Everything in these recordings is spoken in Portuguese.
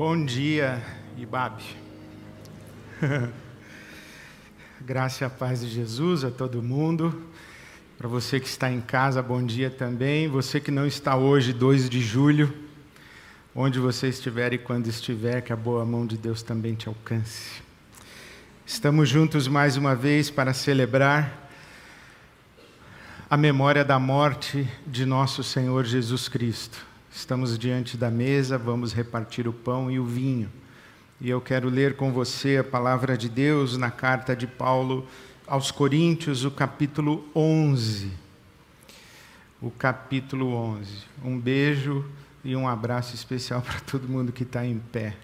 Bom dia, Ibabe. Graça e paz de Jesus a todo mundo. Para você que está em casa, bom dia também. Você que não está hoje, 2 de julho, onde você estiver e quando estiver, que a boa mão de Deus também te alcance. Estamos juntos mais uma vez para celebrar a memória da morte de nosso Senhor Jesus Cristo. Estamos diante da mesa, vamos repartir o pão e o vinho. E eu quero ler com você a palavra de Deus na carta de Paulo aos Coríntios, o capítulo 11. O capítulo 11. Um beijo e um abraço especial para todo mundo que está em pé.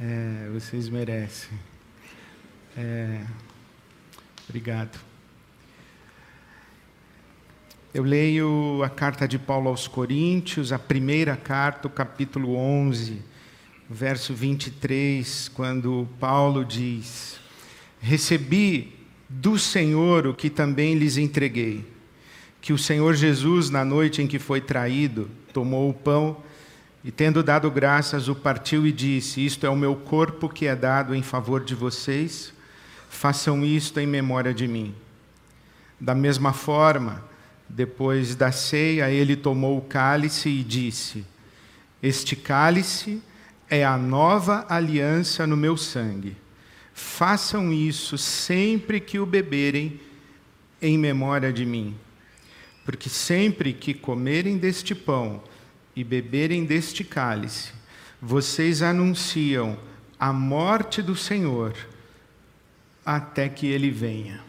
É, vocês merecem. É, obrigado. Eu leio a carta de Paulo aos Coríntios, a primeira carta, o capítulo 11, verso 23, quando Paulo diz: Recebi do Senhor o que também lhes entreguei, que o Senhor Jesus, na noite em que foi traído, tomou o pão e, tendo dado graças, o partiu e disse: Isto é o meu corpo que é dado em favor de vocês, façam isto em memória de mim. Da mesma forma, depois da ceia, ele tomou o cálice e disse: Este cálice é a nova aliança no meu sangue. Façam isso sempre que o beberem, em memória de mim. Porque sempre que comerem deste pão e beberem deste cálice, vocês anunciam a morte do Senhor até que ele venha.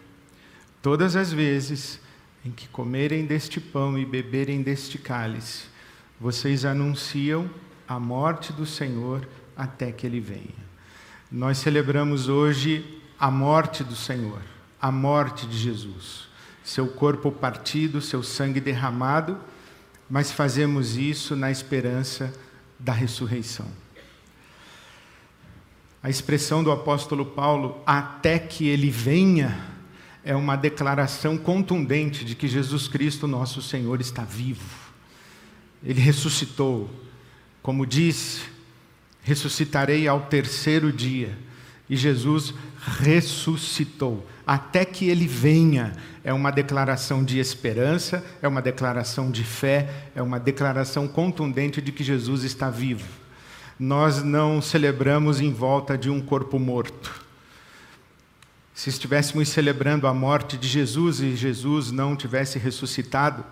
Todas as vezes em que comerem deste pão e beberem deste cálice, vocês anunciam a morte do Senhor até que ele venha. Nós celebramos hoje a morte do Senhor, a morte de Jesus, seu corpo partido, seu sangue derramado, mas fazemos isso na esperança da ressurreição. A expressão do apóstolo Paulo, até que ele venha, é uma declaração contundente de que Jesus Cristo, nosso Senhor, está vivo. Ele ressuscitou. Como disse, ressuscitarei ao terceiro dia. E Jesus ressuscitou. Até que ele venha, é uma declaração de esperança, é uma declaração de fé, é uma declaração contundente de que Jesus está vivo. Nós não celebramos em volta de um corpo morto se estivéssemos celebrando a morte de Jesus e Jesus não tivesse ressuscitado,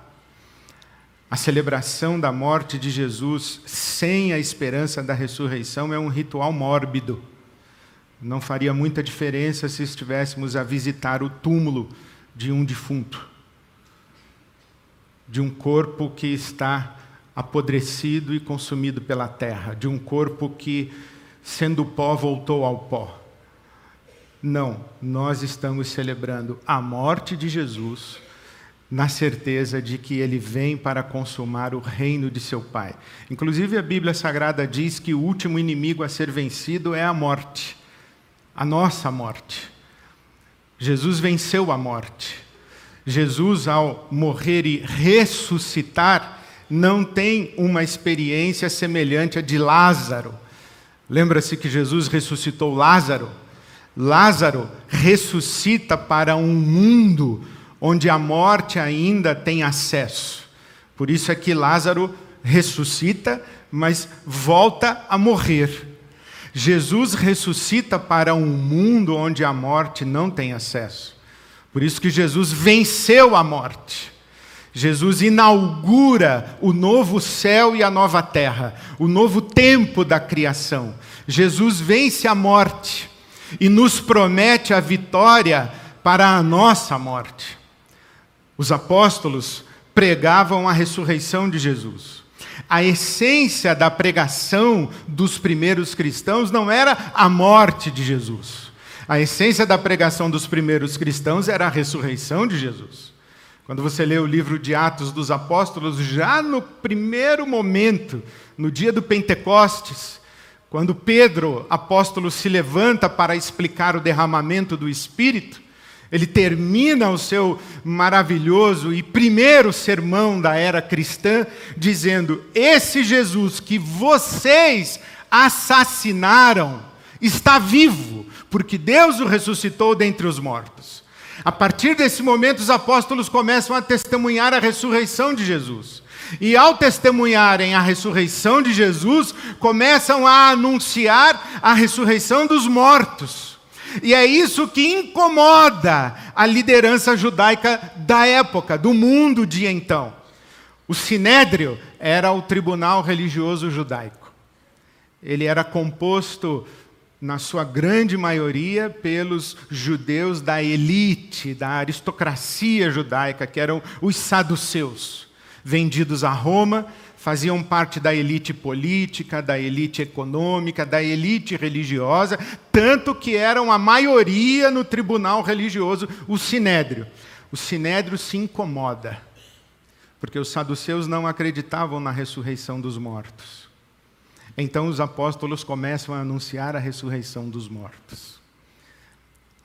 a celebração da morte de Jesus sem a esperança da ressurreição é um ritual mórbido. Não faria muita diferença se estivéssemos a visitar o túmulo de um defunto, de um corpo que está apodrecido e consumido pela terra, de um corpo que, sendo pó, voltou ao pó. Não, nós estamos celebrando a morte de Jesus na certeza de que ele vem para consumar o reino de seu Pai. Inclusive, a Bíblia Sagrada diz que o último inimigo a ser vencido é a morte, a nossa morte. Jesus venceu a morte. Jesus, ao morrer e ressuscitar, não tem uma experiência semelhante à de Lázaro. Lembra-se que Jesus ressuscitou Lázaro? Lázaro ressuscita para um mundo onde a morte ainda tem acesso. Por isso é que Lázaro ressuscita, mas volta a morrer. Jesus ressuscita para um mundo onde a morte não tem acesso. Por isso que Jesus venceu a morte. Jesus inaugura o novo céu e a nova terra, o novo tempo da criação. Jesus vence a morte e nos promete a vitória para a nossa morte. Os apóstolos pregavam a ressurreição de Jesus. A essência da pregação dos primeiros cristãos não era a morte de Jesus. A essência da pregação dos primeiros cristãos era a ressurreição de Jesus. Quando você lê o livro de Atos dos Apóstolos, já no primeiro momento, no dia do Pentecostes, quando Pedro, apóstolo, se levanta para explicar o derramamento do Espírito, ele termina o seu maravilhoso e primeiro sermão da era cristã, dizendo: Esse Jesus que vocês assassinaram, está vivo, porque Deus o ressuscitou dentre os mortos. A partir desse momento, os apóstolos começam a testemunhar a ressurreição de Jesus. E ao testemunharem a ressurreição de Jesus, começam a anunciar a ressurreição dos mortos. E é isso que incomoda a liderança judaica da época, do mundo de então. O sinédrio era o tribunal religioso judaico. Ele era composto, na sua grande maioria, pelos judeus da elite, da aristocracia judaica, que eram os saduceus, vendidos a Roma, faziam parte da elite política, da elite econômica, da elite religiosa, tanto que eram a maioria no tribunal religioso, o sinédrio. O sinédrio se incomoda porque os saduceus não acreditavam na ressurreição dos mortos. Então os apóstolos começam a anunciar a ressurreição dos mortos.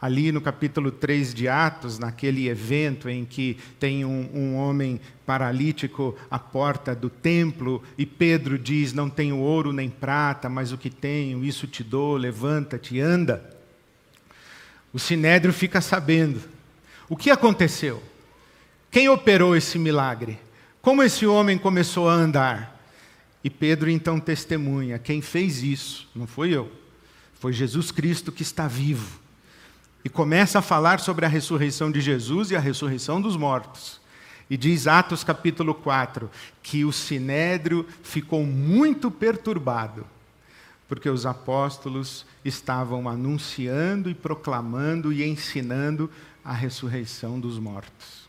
Ali no capítulo 3 de Atos, naquele evento em que tem um, um, homem paralítico à porta do templo e Pedro diz: Não tenho ouro nem prata, mas o que tenho, isso te dou, levanta-te, anda. O sinédrio fica sabendo. O que aconteceu? Quem operou esse milagre? Como esse homem começou a andar? E Pedro então testemunha: quem fez isso não foi eu, foi Jesus Cristo que está vivo. E começa a falar sobre a ressurreição de Jesus e a ressurreição dos mortos. E diz Atos capítulo 4 que o sinédrio ficou muito perturbado, porque os apóstolos estavam anunciando e proclamando e ensinando a ressurreição dos mortos.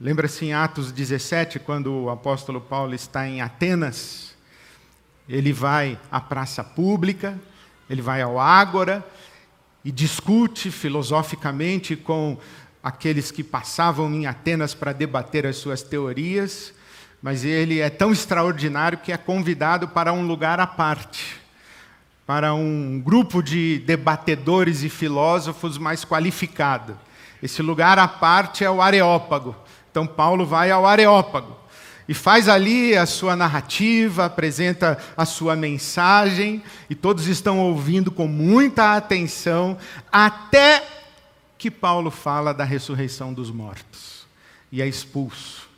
Lembra-se em Atos 17, quando o apóstolo Paulo está em Atenas? Ele vai à praça pública, ele vai ao Ágora e discute filosoficamente com aqueles que passavam em Atenas para debater as suas teorias, mas ele é tão extraordinário que é convidado para um lugar à parte, para um grupo de debatedores e filósofos mais qualificado. Esse lugar à parte é o Areópago então Paulo vai ao Areópago e faz ali a sua narrativa, apresenta a sua mensagem, e todos estão ouvindo com muita atenção, até que Paulo fala da ressurreição dos mortos e é expulso.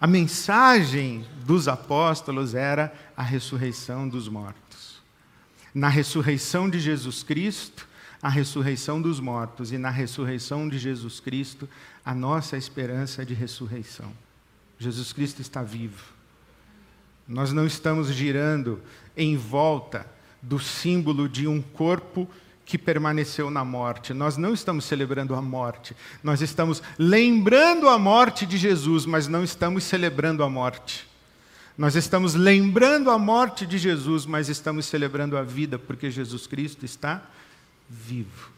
A mensagem dos apóstolos era a ressurreição dos mortos. Na ressurreição de Jesus Cristo, a ressurreição dos mortos, e na ressurreição de Jesus Cristo, a nossa esperança de ressurreição. Jesus Cristo está vivo. Nós não estamos girando em volta do símbolo de um corpo que permaneceu na morte. Nós não estamos celebrando a morte. Nós estamos lembrando a morte de Jesus, mas não estamos celebrando a morte. Nós estamos lembrando a morte de Jesus, mas estamos celebrando a vida, porque Jesus Cristo está vivo.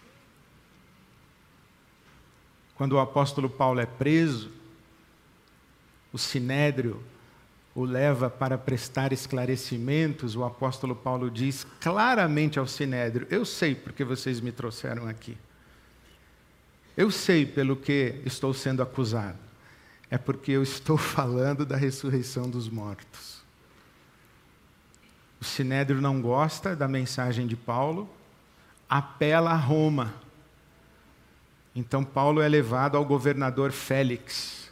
Quando o apóstolo Paulo é preso, o sinédrio o leva para prestar esclarecimentos, o apóstolo Paulo diz claramente ao sinédrio: Eu sei porque vocês me trouxeram aqui. Eu sei pelo que estou sendo acusado. É porque eu estou falando da ressurreição dos mortos. O sinédrio não gosta da mensagem de Paulo, apela a Roma então Paulo é levado ao governador Félix.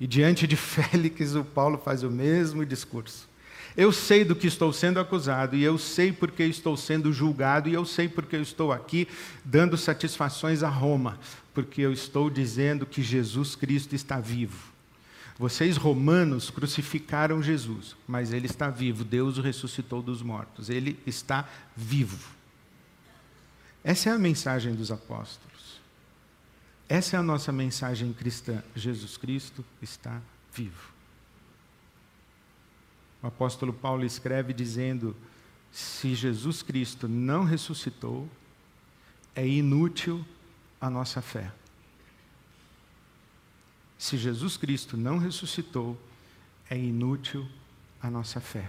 E diante de Félix, o Paulo faz o mesmo discurso. Eu sei do que estou sendo acusado, e eu sei porque estou sendo julgado, e eu sei porque eu estou aqui dando satisfações a Roma, porque eu estou dizendo que Jesus Cristo está vivo. Vocês, romanos, crucificaram Jesus, mas ele está vivo. Deus o ressuscitou dos mortos. Ele está vivo. Essa é a mensagem dos apóstolos. Essa é a nossa mensagem cristã. Jesus Cristo está vivo. O apóstolo Paulo escreve dizendo: se Jesus Cristo não ressuscitou, é inútil a nossa fé. Se Jesus Cristo não ressuscitou, é inútil a nossa fé.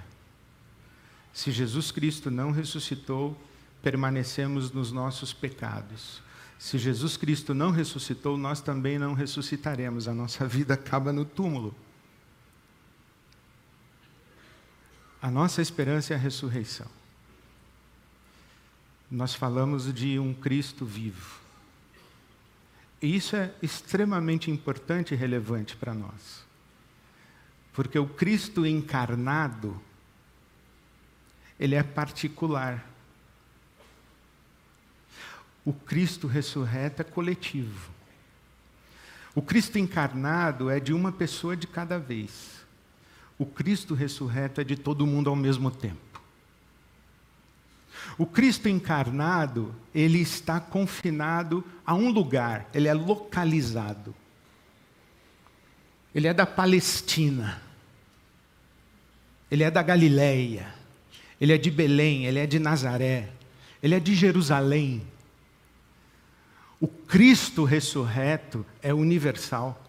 Se Jesus Cristo não ressuscitou, permanecemos nos nossos pecados. Se Jesus Cristo não ressuscitou, nós também não ressuscitaremos. A nossa vida acaba no túmulo. A nossa esperança é a ressurreição. Nós falamos de um Cristo vivo. E isso é extremamente importante e relevante para nós. Porque o Cristo encarnado, ele é particular. O Cristo ressurreto é coletivo. O Cristo encarnado é de uma pessoa de cada vez. O Cristo ressurreto é de todo mundo ao mesmo tempo. O Cristo encarnado, ele está confinado a um lugar, ele é localizado. Ele é da Palestina. Ele é da Galileia. Ele é de Belém, ele é de Nazaré. Ele é de Jerusalém. O Cristo ressurreto é universal.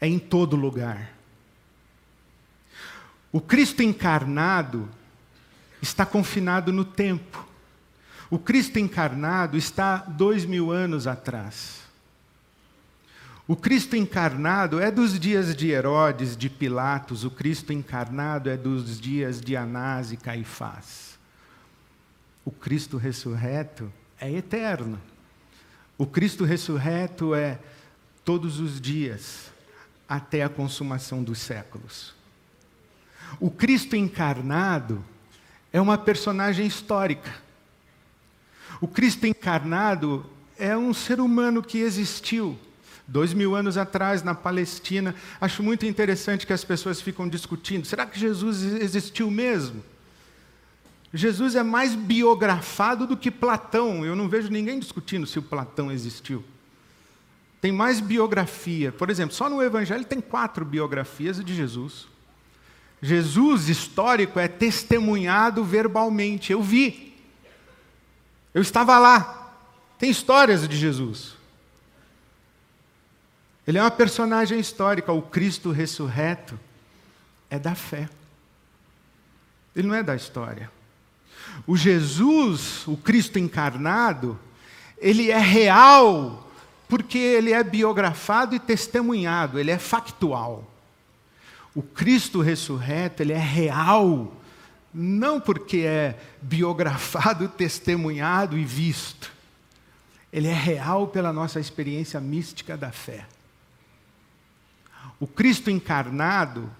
É em todo lugar. O Cristo encarnado está confinado no tempo. O Cristo encarnado está dois mil anos atrás. O Cristo encarnado é dos dias de Herodes, de Pilatos, o Cristo encarnado é dos dias de Anás e Caifás. O Cristo ressurreto é eterno. O Cristo ressurreto é todos os dias, até a consumação dos séculos. O Cristo encarnado é uma personagem histórica. O Cristo encarnado é um ser humano que existiu dois mil anos atrás na Palestina. Acho muito interessante que as pessoas ficam discutindo: será que Jesus existiu mesmo? Jesus é mais biografado do que Platão. Eu não vejo ninguém discutindo se o Platão existiu. Tem mais biografia. Por exemplo, só no Evangelho tem quatro biografias de Jesus. Jesus histórico é testemunhado verbalmente. Eu vi. Eu estava lá. Tem histórias de Jesus. Ele é uma personagem histórica. O Cristo ressurreto é da fé. Ele não é da história. O Jesus, o Cristo encarnado, ele é real porque ele é biografado e testemunhado, ele é factual. O Cristo ressurreto, ele é real, não porque é biografado, testemunhado e visto. Ele é real pela nossa experiência mística da fé. O Cristo encarnado,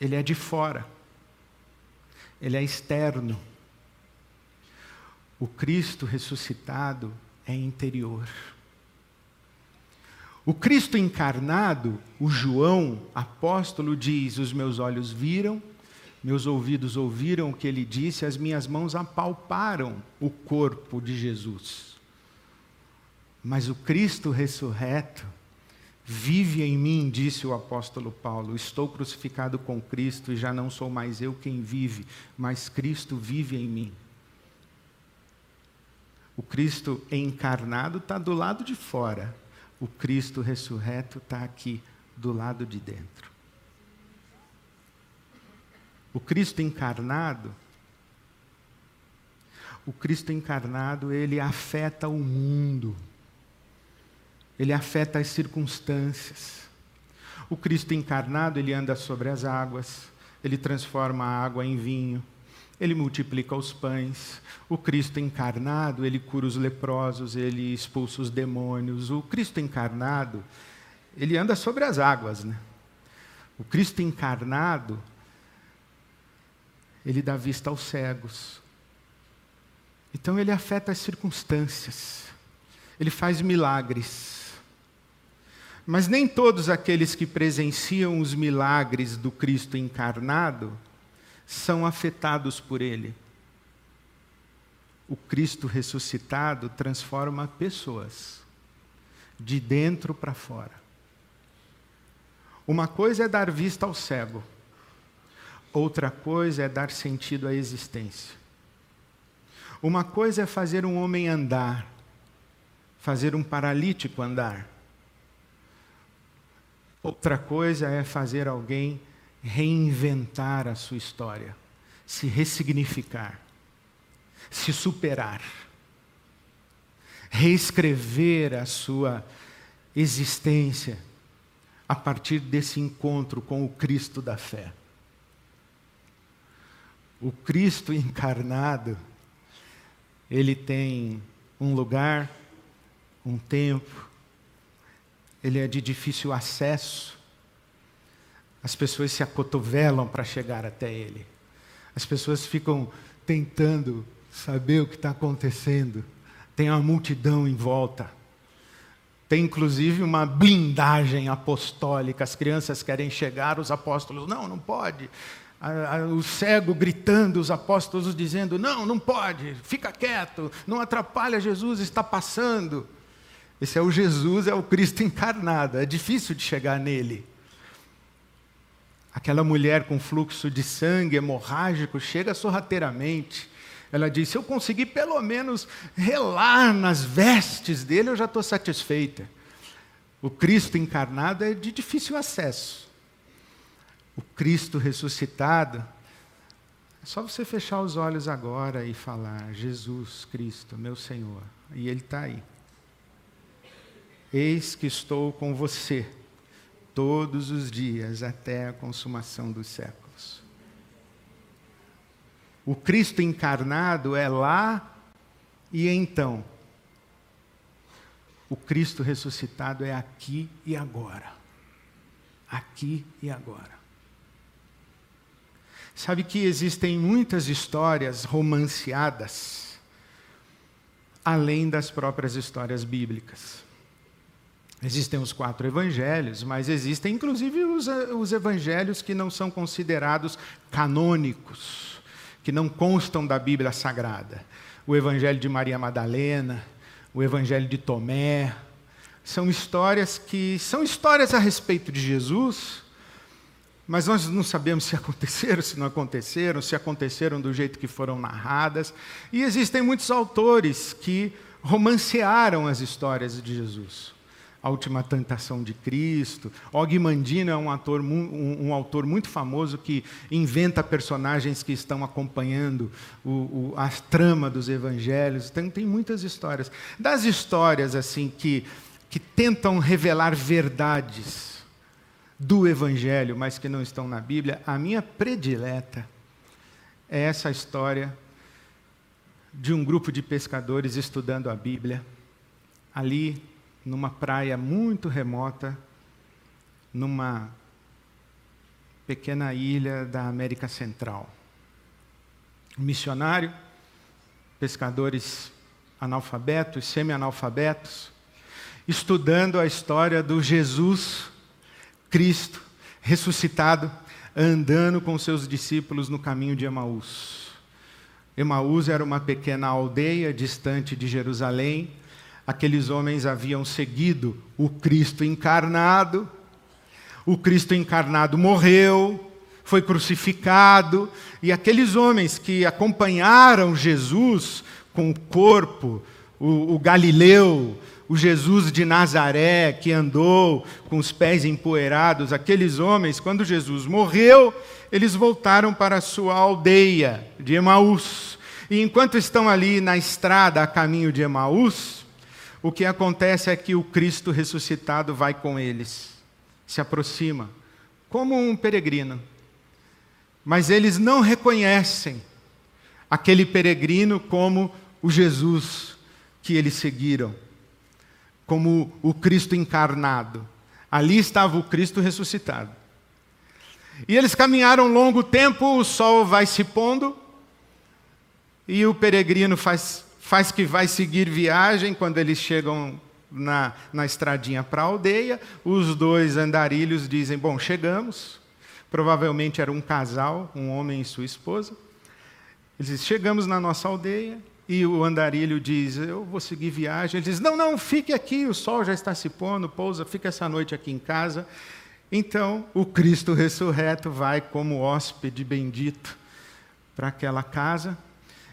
ele é de fora. Ele é externo. O Cristo ressuscitado é interior. O Cristo encarnado, o João, apóstolo, diz: Os meus olhos viram, meus ouvidos ouviram o que ele disse, as minhas mãos apalparam o corpo de Jesus. Mas o Cristo ressurreto vive em mim, disse o apóstolo Paulo: Estou crucificado com Cristo e já não sou mais eu quem vive, mas Cristo vive em mim. O Cristo encarnado está do lado de fora, o Cristo ressurreto está aqui, do lado de dentro. O Cristo encarnado, o Cristo encarnado, ele afeta o mundo. Ele afeta as circunstâncias. O Cristo encarnado, ele anda sobre as águas, ele transforma a água em vinho, ele multiplica os pães. O Cristo encarnado, ele cura os leprosos, ele expulsa os demônios. O Cristo encarnado, ele anda sobre as águas, né? O Cristo encarnado, ele dá vista aos cegos. Então ele afeta as circunstâncias. Ele faz milagres. Mas nem todos aqueles que presenciam os milagres do Cristo encarnado são afetados por ele. O Cristo ressuscitado transforma pessoas, de dentro para fora. Uma coisa é dar vista ao cego, outra coisa é dar sentido à existência. Uma coisa é fazer um homem andar, fazer um paralítico andar. Outra coisa é fazer alguém reinventar a sua história, se ressignificar, se superar, reescrever a sua existência a partir desse encontro com o Cristo da fé. O Cristo encarnado, ele tem um lugar, um tempo, ele é de difícil acesso. As pessoas se acotovelam para chegar até ele. As pessoas ficam tentando saber o que está acontecendo. Tem uma multidão em volta. Tem inclusive uma blindagem apostólica. As crianças querem chegar, os apóstolos, não, não pode. O cego gritando, os apóstolos dizendo: Não, não pode, fica quieto, não atrapalha, Jesus está passando. Esse é o Jesus, é o Cristo encarnado, é difícil de chegar nele. Aquela mulher com fluxo de sangue hemorrágico chega sorrateiramente. Ela diz: Se eu conseguir pelo menos relar nas vestes dele, eu já estou satisfeita. O Cristo encarnado é de difícil acesso. O Cristo ressuscitado, é só você fechar os olhos agora e falar: Jesus Cristo, meu Senhor. E Ele está aí. Eis que estou com você todos os dias até a consumação dos séculos. O Cristo encarnado é lá e então. O Cristo ressuscitado é aqui e agora. Aqui e agora. Sabe que existem muitas histórias romanceadas, além das próprias histórias bíblicas. Existem os quatro evangelhos, mas existem inclusive os, os evangelhos que não são considerados canônicos, que não constam da Bíblia Sagrada. O evangelho de Maria Madalena, o evangelho de Tomé, são histórias que são histórias a respeito de Jesus, mas nós não sabemos se aconteceram, se não aconteceram, se aconteceram do jeito que foram narradas. E existem muitos autores que romancearam as histórias de Jesus. A Última Tentação de Cristo. Og Mandino é um, ator, um, um, autor muito famoso que inventa personagens que estão acompanhando o, o, a trama dos evangelhos. Tem, tem muitas histórias. Das histórias assim que, que tentam revelar verdades do evangelho, mas que não estão na Bíblia, a minha predileta é essa história de um grupo de pescadores estudando a Bíblia. Ali numa praia muito remota, numa pequena ilha da América Central. Missionário, pescadores analfabetos, semi-analfabetos, estudando a história do Jesus Cristo ressuscitado, andando com seus discípulos no caminho de Emaús. Emaús era uma pequena aldeia distante de Jerusalém, aqueles homens haviam seguido o Cristo encarnado. O Cristo encarnado morreu, foi crucificado, e aqueles homens que acompanharam Jesus com o corpo, o, o Galileu, o Jesus de Nazaré que andou com os pés empoeirados, aqueles homens, quando Jesus morreu, eles voltaram para a sua aldeia de Emaús. E enquanto estão ali na estrada a caminho de Emaús, o que acontece é que o Cristo ressuscitado vai com eles, se aproxima, como um peregrino. Mas eles não reconhecem aquele peregrino como o Jesus que eles seguiram, como o Cristo encarnado. Ali estava o Cristo ressuscitado. E eles caminharam longo tempo, o sol vai se pondo, e o peregrino faz faz que vai seguir viagem quando eles chegam na, na estradinha para a aldeia. Os dois andarilhos dizem: Bom, chegamos. Provavelmente era um casal, um homem e sua esposa. Eles dizem: Chegamos na nossa aldeia. E o andarilho diz: Eu vou seguir viagem. Ele diz: Não, não, fique aqui, o sol já está se pondo, pousa, fica essa noite aqui em casa. Então, o Cristo ressurreto vai como hóspede bendito para aquela casa.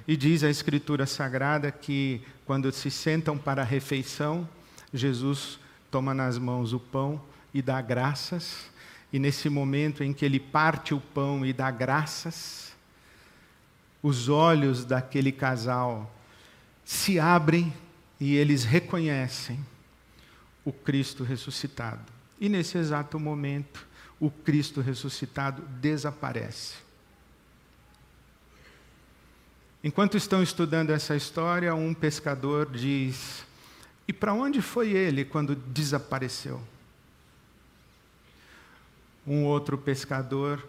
E diz a Escritura Sagrada que quando se sentam para a refeição, Jesus toma nas mãos o pão e dá graças. E nesse momento em que ele parte o pão e dá graças, os olhos daquele casal se abrem e eles reconhecem o Cristo ressuscitado. E nesse exato momento, o Cristo ressuscitado desaparece. Enquanto estão estudando essa história, um pescador diz: E para onde foi ele quando desapareceu? Um outro pescador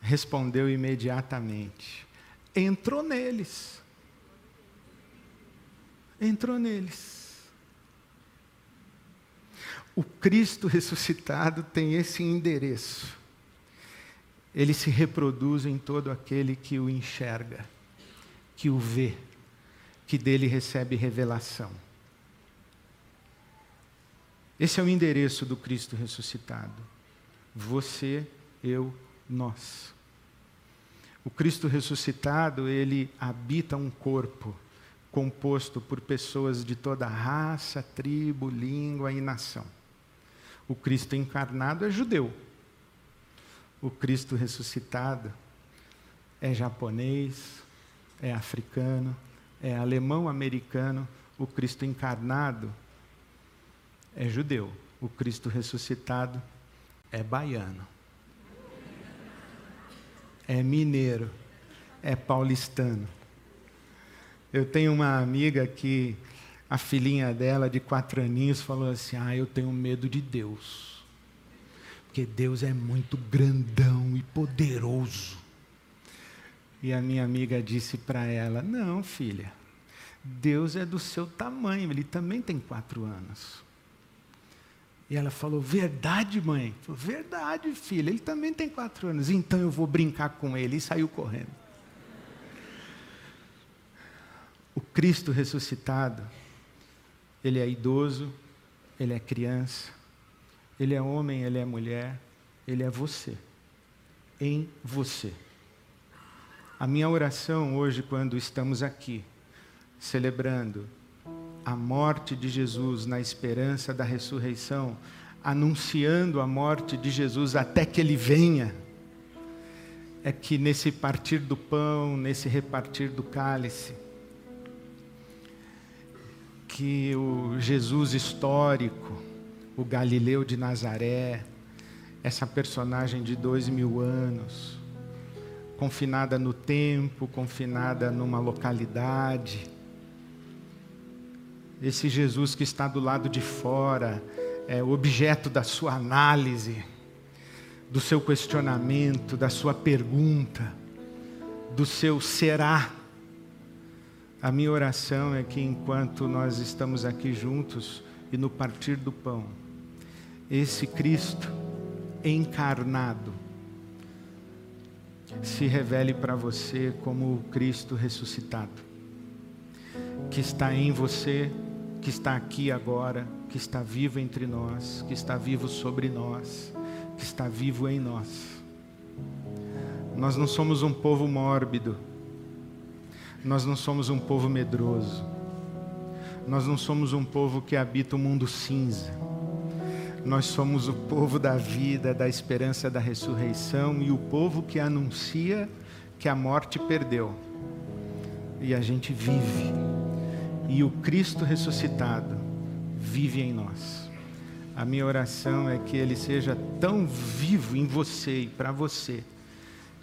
respondeu imediatamente: Entrou neles. Entrou neles. O Cristo ressuscitado tem esse endereço. Ele se reproduz em todo aquele que o enxerga, que o vê, que dele recebe revelação. Esse é o endereço do Cristo ressuscitado. Você, eu, nós. O Cristo ressuscitado, ele habita um corpo composto por pessoas de toda raça, tribo, língua e nação. O Cristo encarnado é judeu. O Cristo ressuscitado é japonês, é africano, é alemão-americano. O Cristo encarnado é judeu. O Cristo ressuscitado é baiano. É mineiro. É paulistano. Eu tenho uma amiga que a filhinha dela, de quatro aninhos, falou assim: Ah, eu tenho medo de Deus. Porque Deus é muito grandão e poderoso. E a minha amiga disse para ela: Não, filha, Deus é do seu tamanho, ele também tem quatro anos. E ela falou: Verdade, mãe? Falei, Verdade, filha, ele também tem quatro anos, então eu vou brincar com ele. E saiu correndo. O Cristo ressuscitado ele é idoso, ele é criança, ele é homem, ele é mulher, ele é você. Em você. A minha oração hoje, quando estamos aqui, celebrando a morte de Jesus na esperança da ressurreição, anunciando a morte de Jesus até que ele venha, é que nesse partir do pão, nesse repartir do cálice, que o Jesus histórico, o Galileu de Nazaré, essa personagem de dois mil anos, confinada no tempo, confinada numa localidade, esse Jesus que está do lado de fora, é objeto da sua análise, do seu questionamento, da sua pergunta, do seu será. A minha oração é que enquanto nós estamos aqui juntos e no partir do pão, esse Cristo encarnado se revele para você como o Cristo ressuscitado, que está em você, que está aqui agora, que está vivo entre nós, que está vivo sobre nós, que está vivo em nós. Nós não somos um povo mórbido, nós não somos um povo medroso. Nós não somos um povo que habita o um mundo cinza. Nós somos o povo da vida, da esperança da ressurreição e o povo que anuncia que a morte perdeu. E a gente vive. E o Cristo ressuscitado vive em nós. A minha oração é que ele seja tão vivo em você e para você,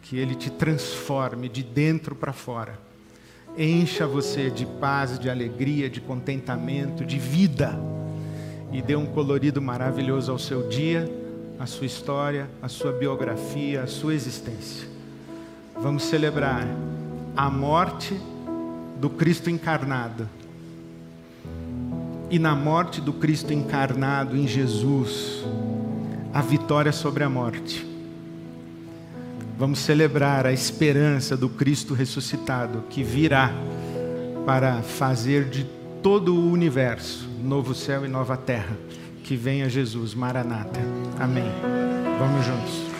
que ele te transforme de dentro para fora encha você de paz, de alegria, de contentamento, de vida e dê um colorido maravilhoso ao seu dia, à sua história, à sua biografia, à sua existência. Vamos celebrar a morte do Cristo encarnado. E na morte do Cristo encarnado em Jesus, a vitória sobre a morte Vamos celebrar a esperança do Cristo ressuscitado que virá para fazer de todo o universo novo céu e nova terra. Que venha Jesus, Maranata. Amém. Vamos juntos.